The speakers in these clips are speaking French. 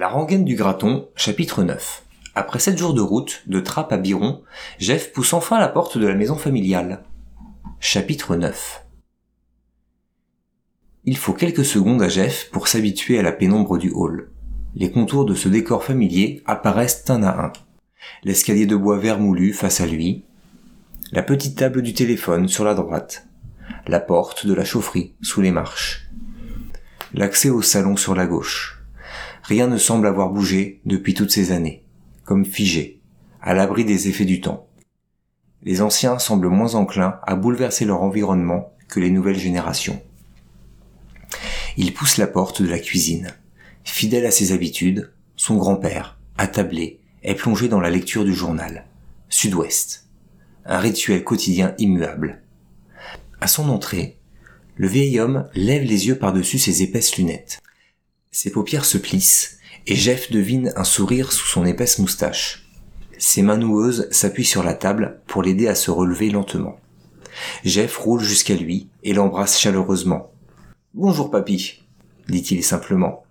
La rengaine du graton, chapitre 9. Après sept jours de route, de Trappes à Biron, Jeff pousse enfin la porte de la maison familiale. Chapitre 9. Il faut quelques secondes à Jeff pour s'habituer à la pénombre du hall. Les contours de ce décor familier apparaissent un à un. L'escalier de bois vermoulu face à lui, la petite table du téléphone sur la droite, la porte de la chaufferie sous les marches, l'accès au salon sur la gauche. Rien ne semble avoir bougé depuis toutes ces années, comme figé, à l'abri des effets du temps. Les anciens semblent moins enclins à bouleverser leur environnement que les nouvelles générations. Il pousse la porte de la cuisine. Fidèle à ses habitudes, son grand-père, attablé, est plongé dans la lecture du journal. Sud-Ouest. Un rituel quotidien immuable. À son entrée, le vieil homme lève les yeux par-dessus ses épaisses lunettes. Ses paupières se plissent, et Jeff devine un sourire sous son épaisse moustache. Ses mains noueuses s'appuient sur la table pour l'aider à se relever lentement. Jeff roule jusqu'à lui et l'embrasse chaleureusement. Bonjour papy, dit-il simplement.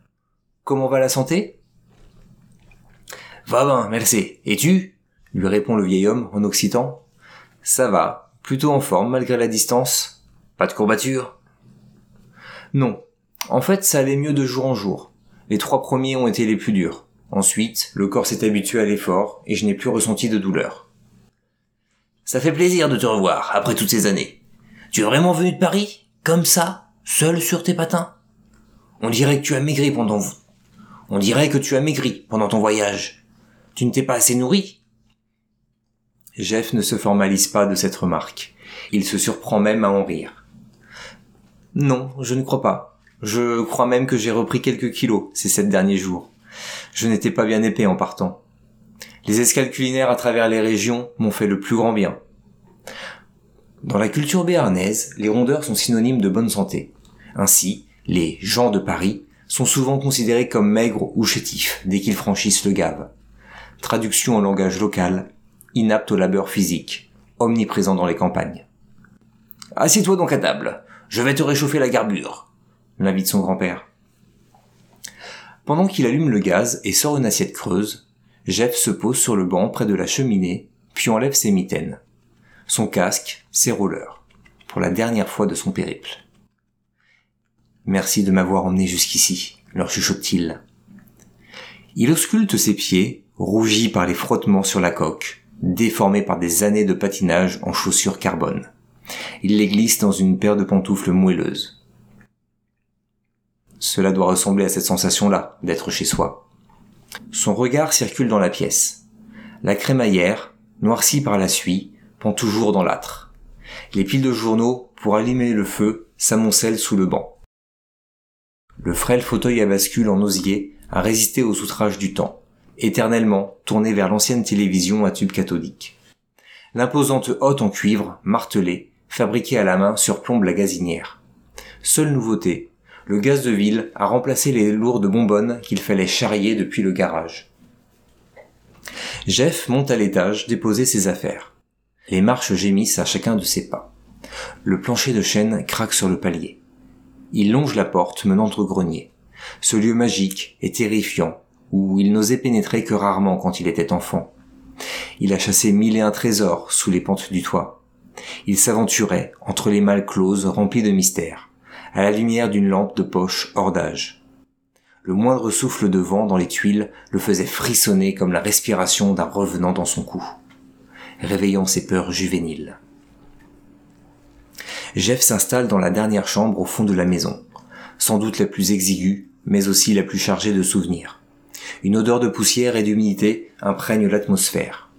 Comment va la santé Va ben, merci. Et tu? lui répond le vieil homme en occitan. Ça va, plutôt en forme malgré la distance. Pas de courbature Non. En fait, ça allait mieux de jour en jour. Les trois premiers ont été les plus durs. Ensuite, le corps s'est habitué à l'effort et je n'ai plus ressenti de douleur. Ça fait plaisir de te revoir après toutes ces années. Tu es vraiment venu de Paris? Comme ça? Seul sur tes patins? On dirait que tu as maigri pendant vous. On dirait que tu as maigri pendant ton voyage. Tu ne t'es pas assez nourri? Jeff ne se formalise pas de cette remarque. Il se surprend même à en rire. Non, je ne crois pas. Je crois même que j'ai repris quelques kilos ces sept derniers jours. Je n'étais pas bien épais en partant. Les escales culinaires à travers les régions m'ont fait le plus grand bien. Dans la culture béarnaise, les rondeurs sont synonymes de bonne santé. Ainsi, les gens de Paris sont souvent considérés comme maigres ou chétifs dès qu'ils franchissent le Gave. Traduction en langage local, inapte au labeur physique, omniprésent dans les campagnes. Assieds-toi donc à table, je vais te réchauffer la garbure, l'invite son grand-père. Pendant qu'il allume le gaz et sort une assiette creuse, Jeff se pose sur le banc près de la cheminée, puis enlève ses mitaines, son casque, ses rollers, pour la dernière fois de son périple. Merci de m'avoir emmené jusqu'ici, leur chuchote-t-il. Il ausculte ses pieds, rougis par les frottements sur la coque, déformés par des années de patinage en chaussures carbone. Il les glisse dans une paire de pantoufles moelleuses. Cela doit ressembler à cette sensation-là, d'être chez soi. Son regard circule dans la pièce. La crémaillère, noircie par la suie, pend toujours dans l'âtre. Les piles de journaux, pour allumer le feu, s'amoncellent sous le banc. Le frêle fauteuil à bascule en osier a résisté aux outrages du temps, éternellement tourné vers l'ancienne télévision à tube cathodique. L'imposante hotte en cuivre, martelée, fabriquée à la main, surplombe la gazinière. Seule nouveauté, le gaz de ville a remplacé les lourdes bonbonnes qu'il fallait charrier depuis le garage. Jeff monte à l'étage déposer ses affaires. Les marches gémissent à chacun de ses pas. Le plancher de chêne craque sur le palier. Il longe la porte menant au grenier. Ce lieu magique et terrifiant, où il n'osait pénétrer que rarement quand il était enfant. Il a chassé mille et un trésors sous les pentes du toit. Il s'aventurait entre les malles closes remplies de mystères, à la lumière d'une lampe de poche hors d'âge. Le moindre souffle de vent dans les tuiles le faisait frissonner comme la respiration d'un revenant dans son cou, réveillant ses peurs juvéniles. Jeff s'installe dans la dernière chambre au fond de la maison, sans doute la plus exiguë, mais aussi la plus chargée de souvenirs. Une odeur de poussière et d'humidité imprègne l'atmosphère.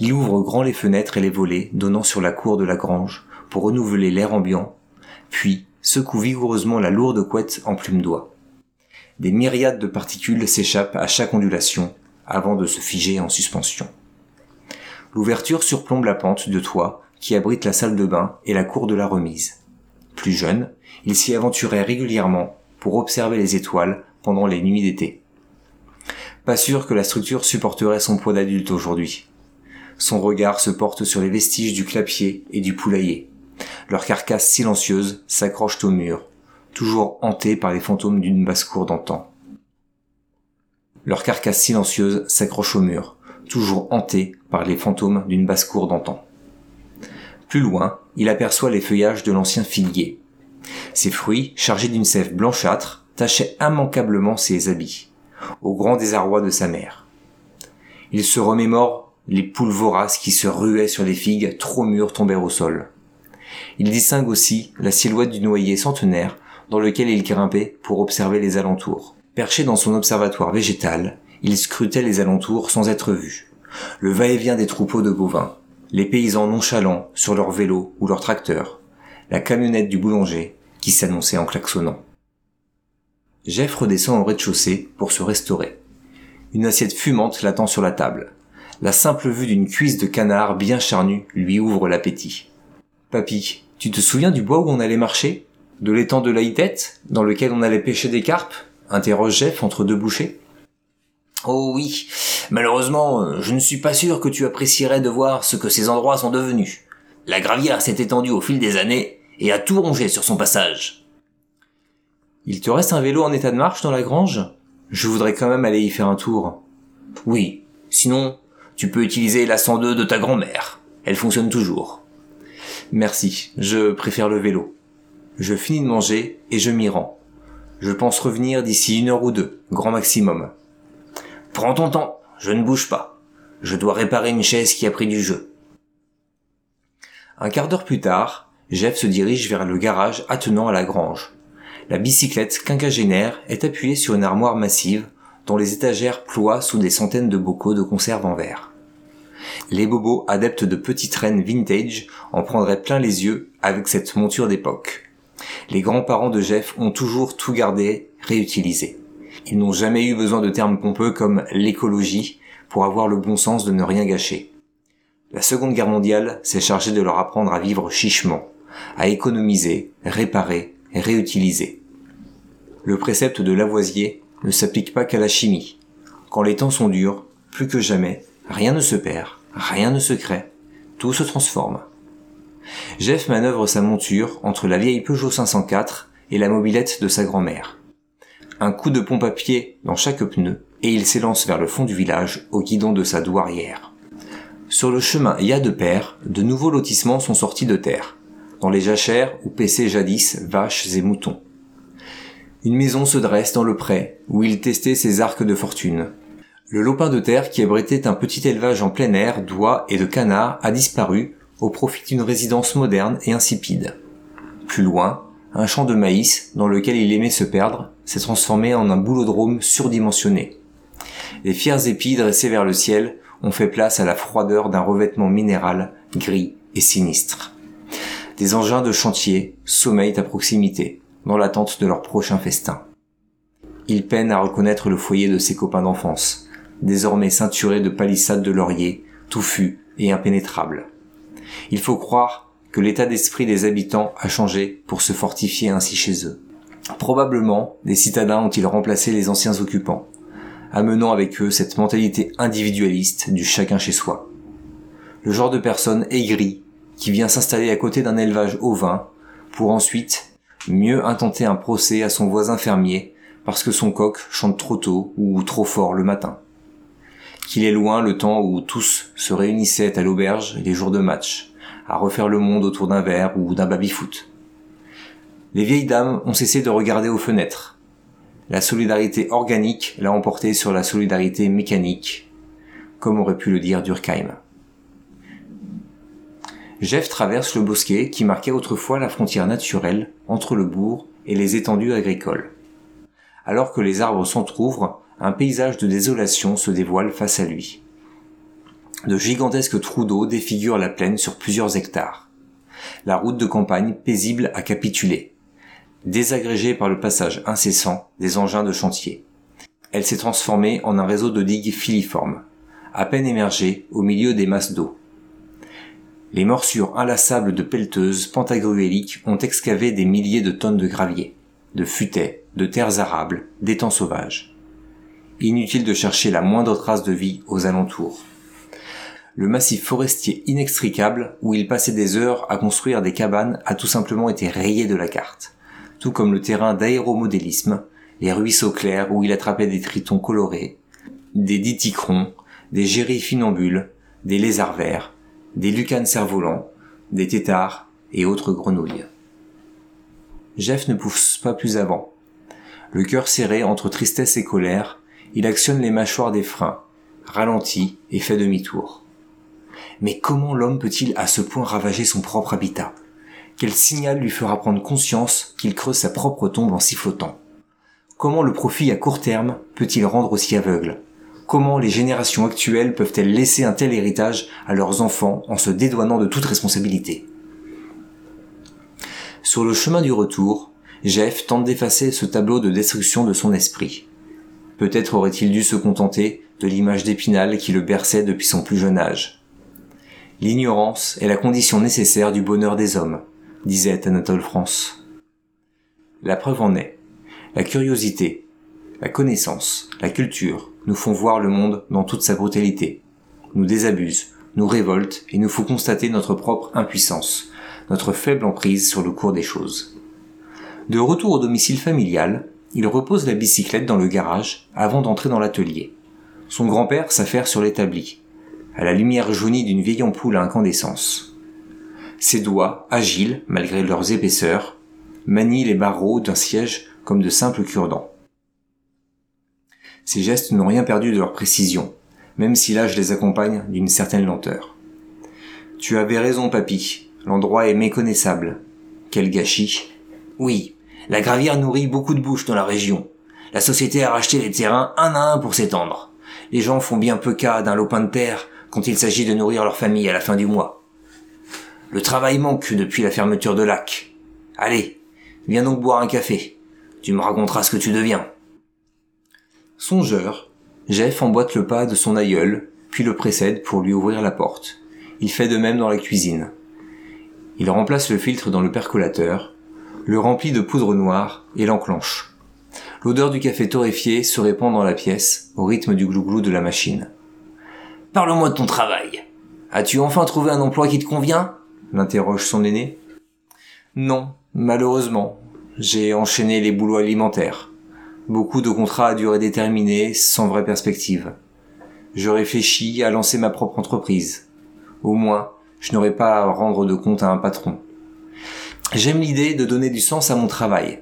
Il ouvre grand les fenêtres et les volets donnant sur la cour de la grange pour renouveler l'air ambiant, puis secoue vigoureusement la lourde couette en plume d'oie. Des myriades de particules s'échappent à chaque ondulation avant de se figer en suspension. L'ouverture surplombe la pente de toit qui abrite la salle de bain et la cour de la remise. Plus jeune, il s'y aventurait régulièrement pour observer les étoiles pendant les nuits d'été. Pas sûr que la structure supporterait son poids d'adulte aujourd'hui. Son regard se porte sur les vestiges du clapier et du poulailler. Leurs carcasses silencieuses s'accrochent au mur, toujours hantées par les fantômes d'une basse-cour d'antan. Leur carcasse silencieuse s'accroche au mur, toujours hantée par les fantômes d'une basse-cour d'antan. Plus loin, il aperçoit les feuillages de l'ancien figuier. Ses fruits, chargés d'une sève blanchâtre, tachaient immanquablement ses habits, au grand désarroi de sa mère. Il se remémore les poules voraces qui se ruaient sur les figues trop mûres tombèrent au sol. Il distingue aussi la silhouette du noyer centenaire dans lequel il grimpait pour observer les alentours. Perché dans son observatoire végétal, il scrutait les alentours sans être vu. Le va-et-vient des troupeaux de bovins, les paysans nonchalants sur leurs vélos ou leurs tracteurs, la camionnette du boulanger qui s'annonçait en klaxonnant. Jeff redescend au rez-de-chaussée pour se restaurer. Une assiette fumante l'attend sur la table. La simple vue d'une cuisse de canard bien charnue lui ouvre l'appétit. Papy, tu te souviens du bois où on allait marcher? De l'étang de Laïtette, dans lequel on allait pêcher des carpes? Interroge Jeff entre deux bouchées. Oh oui, malheureusement, euh, je ne suis pas sûr que tu apprécierais de voir ce que ces endroits sont devenus. La gravière s'est étendue au fil des années et a tout rongé sur son passage. Il te reste un vélo en état de marche dans la grange? Je voudrais quand même aller y faire un tour. Oui, sinon, tu peux utiliser la 102 de ta grand-mère. Elle fonctionne toujours. Merci, je préfère le vélo. Je finis de manger et je m'y rends. Je pense revenir d'ici une heure ou deux, grand maximum. Prends ton temps, je ne bouge pas. Je dois réparer une chaise qui a pris du jeu. Un quart d'heure plus tard, Jeff se dirige vers le garage attenant à la grange. La bicyclette quinquagénaire est appuyée sur une armoire massive dont les étagères ploient sous des centaines de bocaux de conserve en verre. Les bobos adeptes de petites reines vintage en prendraient plein les yeux avec cette monture d'époque. Les grands-parents de Jeff ont toujours tout gardé, réutilisé. Ils n'ont jamais eu besoin de termes pompeux comme l'écologie pour avoir le bon sens de ne rien gâcher. La Seconde Guerre mondiale s'est chargée de leur apprendre à vivre chichement, à économiser, réparer, réutiliser. Le précepte de Lavoisier ne s'applique pas qu'à la chimie. Quand les temps sont durs, plus que jamais, rien ne se perd, rien ne se crée, tout se transforme. Jeff manœuvre sa monture entre la vieille Peugeot 504 et la mobilette de sa grand-mère. Un coup de pompe à pied dans chaque pneu et il s'élance vers le fond du village au guidon de sa douairière. Sur le chemin Ya de Père, de nouveaux lotissements sont sortis de terre, dans les jachères où paissaient jadis vaches et moutons. Une maison se dresse dans le pré, où il testait ses arcs de fortune. Le lopin de terre qui abritait un petit élevage en plein air d'oies et de canards a disparu au profit d'une résidence moderne et insipide. Plus loin, un champ de maïs, dans lequel il aimait se perdre, s'est transformé en un boulodrome surdimensionné. Les fiers épis dressés vers le ciel ont fait place à la froideur d'un revêtement minéral gris et sinistre. Des engins de chantier sommeillent à proximité, dans l'attente de leur prochain festin. Il peine à reconnaître le foyer de ses copains d'enfance, désormais ceinturé de palissades de lauriers, touffus et impénétrables. Il faut croire que l'état d'esprit des habitants a changé pour se fortifier ainsi chez eux. Probablement, des citadins ont-ils remplacé les anciens occupants, amenant avec eux cette mentalité individualiste du chacun chez soi. Le genre de personne aigrie qui vient s'installer à côté d'un élevage ovin pour ensuite mieux intenter un procès à son voisin fermier parce que son coq chante trop tôt ou trop fort le matin. Qu'il est loin le temps où tous se réunissaient à l'auberge les jours de match, à refaire le monde autour d'un verre ou d'un baby-foot. Les vieilles dames ont cessé de regarder aux fenêtres. La solidarité organique l'a emporté sur la solidarité mécanique, comme aurait pu le dire Durkheim. Jeff traverse le bosquet qui marquait autrefois la frontière naturelle entre le bourg et les étendues agricoles. Alors que les arbres s'entr'ouvrent, un paysage de désolation se dévoile face à lui. De gigantesques trous d'eau défigurent la plaine sur plusieurs hectares. La route de campagne paisible a capitulé, désagrégée par le passage incessant des engins de chantier. Elle s'est transformée en un réseau de digues filiformes, à peine émergé au milieu des masses d'eau. Les morsures inlassables de pelleteuses pantagruéliques ont excavé des milliers de tonnes de gravier, de futaies, de terres arables, d'étangs sauvages. Inutile de chercher la moindre trace de vie aux alentours le massif forestier inextricable où il passait des heures à construire des cabanes a tout simplement été rayé de la carte, tout comme le terrain d'aéromodélisme, les ruisseaux clairs où il attrapait des tritons colorés, des diticrons, des gérifinambules, des lézards verts, des lucanes cerfs-volants, des têtards et autres grenouilles. Jeff ne pousse pas plus avant. Le cœur serré entre tristesse et colère, il actionne les mâchoires des freins, ralentit et fait demi-tour. Mais comment l'homme peut-il à ce point ravager son propre habitat? Quel signal lui fera prendre conscience qu'il creuse sa propre tombe en sifflotant? Comment le profit à court terme peut-il rendre aussi aveugle? Comment les générations actuelles peuvent-elles laisser un tel héritage à leurs enfants en se dédouanant de toute responsabilité? Sur le chemin du retour, Jeff tente d'effacer ce tableau de destruction de son esprit. Peut-être aurait-il dû se contenter de l'image d'Épinal qui le berçait depuis son plus jeune âge. L'ignorance est la condition nécessaire du bonheur des hommes, disait Anatole France. La preuve en est. La curiosité, la connaissance, la culture nous font voir le monde dans toute sa brutalité, nous désabusent, nous révoltent et nous font constater notre propre impuissance, notre faible emprise sur le cours des choses. De retour au domicile familial, il repose la bicyclette dans le garage avant d'entrer dans l'atelier. Son grand-père s'affaire sur l'établi, à la lumière jaunie d'une vieille ampoule à incandescence. Ses doigts, agiles malgré leurs épaisseurs, manient les barreaux d'un siège comme de simples cure-dents. Ses gestes n'ont rien perdu de leur précision, même si l'âge les accompagne d'une certaine lenteur. Tu avais raison, papy. L'endroit est méconnaissable. Quel gâchis. Oui, la gravière nourrit beaucoup de bouches dans la région. La société a racheté les terrains un à un pour s'étendre. Les gens font bien peu cas d'un lopin de terre quand il s'agit de nourrir leur famille à la fin du mois. Le travail manque depuis la fermeture de lac. Allez, viens donc boire un café. Tu me raconteras ce que tu deviens. Songeur, Jeff emboîte le pas de son aïeul, puis le précède pour lui ouvrir la porte. Il fait de même dans la cuisine. Il remplace le filtre dans le percolateur, le remplit de poudre noire et l'enclenche. L'odeur du café torréfié se répand dans la pièce, au rythme du glouglou de la machine. Parle-moi de ton travail. As-tu enfin trouvé un emploi qui te convient? l'interroge son aîné. Non, malheureusement. J'ai enchaîné les boulots alimentaires. Beaucoup de contrats à durée déterminée, sans vraie perspective. Je réfléchis à lancer ma propre entreprise. Au moins, je n'aurai pas à rendre de compte à un patron. J'aime l'idée de donner du sens à mon travail,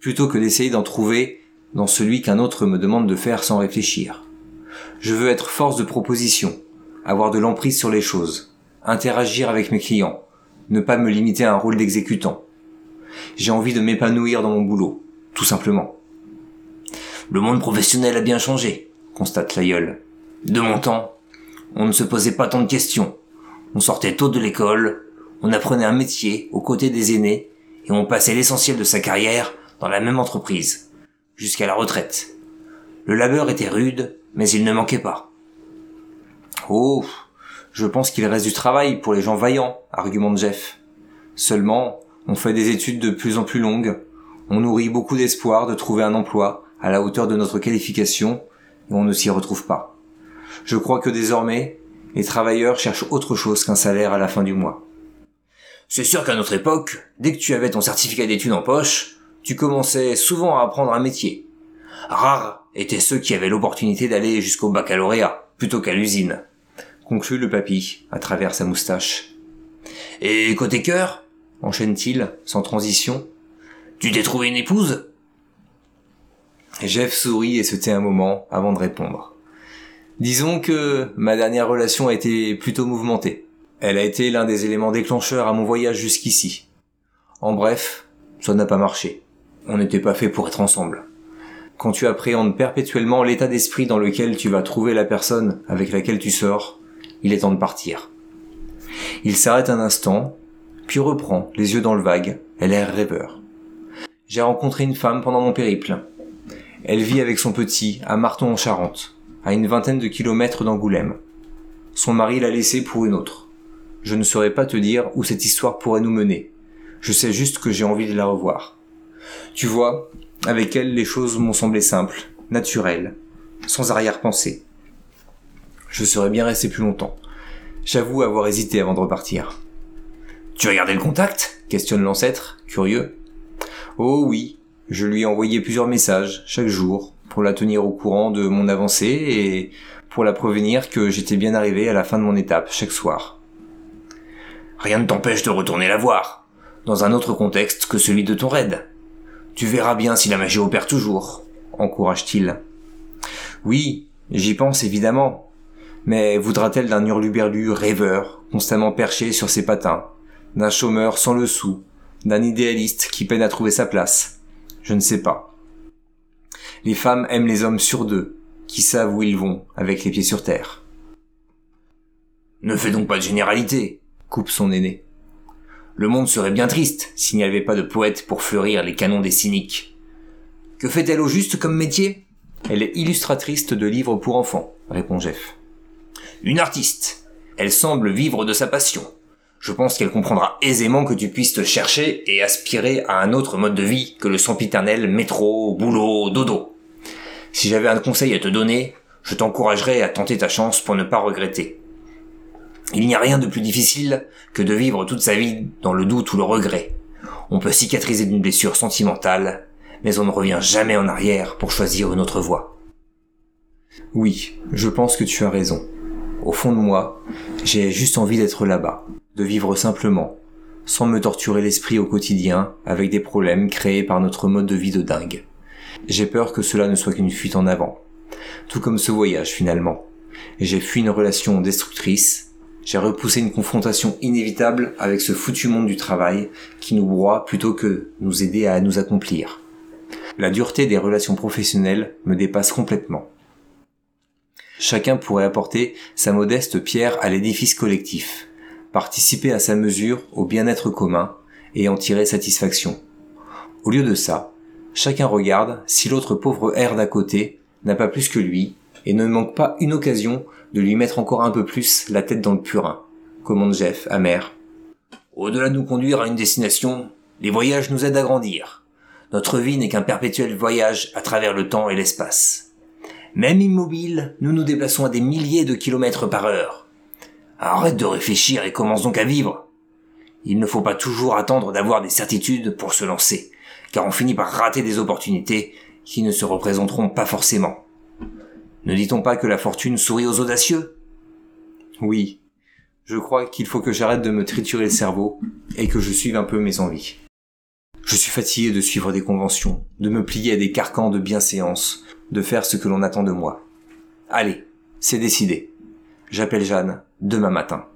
plutôt que d'essayer d'en trouver dans celui qu'un autre me demande de faire sans réfléchir. Je veux être force de proposition, avoir de l'emprise sur les choses, interagir avec mes clients, ne pas me limiter à un rôle d'exécutant. J'ai envie de m'épanouir dans mon boulot, tout simplement. Le monde professionnel a bien changé, constate l'aïeul. De mon temps, on ne se posait pas tant de questions. On sortait tôt de l'école, on apprenait un métier aux côtés des aînés, et on passait l'essentiel de sa carrière dans la même entreprise, jusqu'à la retraite. Le labeur était rude, mais il ne manquait pas. Oh, je pense qu'il reste du travail pour les gens vaillants, argumente Jeff. Seulement, on fait des études de plus en plus longues, on nourrit beaucoup d'espoir de trouver un emploi, à la hauteur de notre qualification et on ne s'y retrouve pas. Je crois que désormais, les travailleurs cherchent autre chose qu'un salaire à la fin du mois. C'est sûr qu'à notre époque, dès que tu avais ton certificat d'études en poche, tu commençais souvent à apprendre un métier. Rares étaient ceux qui avaient l'opportunité d'aller jusqu'au baccalauréat, plutôt qu'à l'usine. Conclut le papy, à travers sa moustache. Et côté cœur, enchaîne-t-il, sans transition, tu t'es trouvé une épouse? Jeff sourit et se tait un moment avant de répondre. Disons que ma dernière relation a été plutôt mouvementée. Elle a été l'un des éléments déclencheurs à mon voyage jusqu'ici. En bref, ça n'a pas marché. On n'était pas fait pour être ensemble. Quand tu appréhendes perpétuellement l'état d'esprit dans lequel tu vas trouver la personne avec laquelle tu sors, il est temps de partir. Il s'arrête un instant, puis reprend, les yeux dans le vague, et l'air rêveur. J'ai rencontré une femme pendant mon périple. Elle vit avec son petit à Marton en Charente, à une vingtaine de kilomètres d'Angoulême. Son mari l'a laissée pour une autre. Je ne saurais pas te dire où cette histoire pourrait nous mener. Je sais juste que j'ai envie de la revoir. Tu vois, avec elle, les choses m'ont semblé simples, naturelles, sans arrière-pensée. Je serais bien resté plus longtemps. J'avoue avoir hésité avant de repartir. Tu as gardé le contact? questionne l'ancêtre, curieux. Oh oui, je lui ai envoyé plusieurs messages, chaque jour, pour la tenir au courant de mon avancée et pour la prévenir que j'étais bien arrivé à la fin de mon étape chaque soir. Rien ne t'empêche de retourner la voir, dans un autre contexte que celui de ton raid. Tu verras bien si la magie opère toujours, encourage-t-il. Oui, j'y pense évidemment. Mais voudra-t-elle d'un hurluberlu rêveur, constamment perché sur ses patins, d'un chômeur sans le sou, d'un idéaliste qui peine à trouver sa place? Je ne sais pas. Les femmes aiment les hommes sur deux, qui savent où ils vont, avec les pieds sur terre. Ne fais donc pas de généralité, coupe son aîné. Le monde serait bien triste s'il n'y avait pas de poète pour fleurir les canons des cyniques. Que fait-elle au juste comme métier? Elle est illustratrice de livres pour enfants, répond Jeff. Une artiste. Elle semble vivre de sa passion. Je pense qu'elle comprendra aisément que tu puisses te chercher et aspirer à un autre mode de vie que le sempiternel métro, boulot, dodo. Si j'avais un conseil à te donner, je t'encouragerais à tenter ta chance pour ne pas regretter. Il n'y a rien de plus difficile que de vivre toute sa vie dans le doute ou le regret. On peut cicatriser d'une blessure sentimentale, mais on ne revient jamais en arrière pour choisir une autre voie. Oui, je pense que tu as raison. Au fond de moi, j'ai juste envie d'être là-bas, de vivre simplement, sans me torturer l'esprit au quotidien avec des problèmes créés par notre mode de vie de dingue. J'ai peur que cela ne soit qu'une fuite en avant. Tout comme ce voyage finalement. J'ai fui une relation destructrice, j'ai repoussé une confrontation inévitable avec ce foutu monde du travail qui nous broie plutôt que nous aider à nous accomplir. La dureté des relations professionnelles me dépasse complètement. Chacun pourrait apporter sa modeste pierre à l'édifice collectif, participer à sa mesure au bien-être commun et en tirer satisfaction. Au lieu de ça, chacun regarde si l'autre pauvre air d'à côté n'a pas plus que lui et ne manque pas une occasion de lui mettre encore un peu plus la tête dans le purin, commande Jeff, amer. Au-delà de nous conduire à une destination, les voyages nous aident à grandir. Notre vie n'est qu'un perpétuel voyage à travers le temps et l'espace. Même immobile, nous nous déplaçons à des milliers de kilomètres par heure. Arrête de réfléchir et commence donc à vivre. Il ne faut pas toujours attendre d'avoir des certitudes pour se lancer, car on finit par rater des opportunités qui ne se représenteront pas forcément. Ne dit-on pas que la fortune sourit aux audacieux? Oui, je crois qu'il faut que j'arrête de me triturer le cerveau et que je suive un peu mes envies. Je suis fatigué de suivre des conventions, de me plier à des carcans de bienséance, de faire ce que l'on attend de moi. Allez, c'est décidé. J'appelle Jeanne demain matin.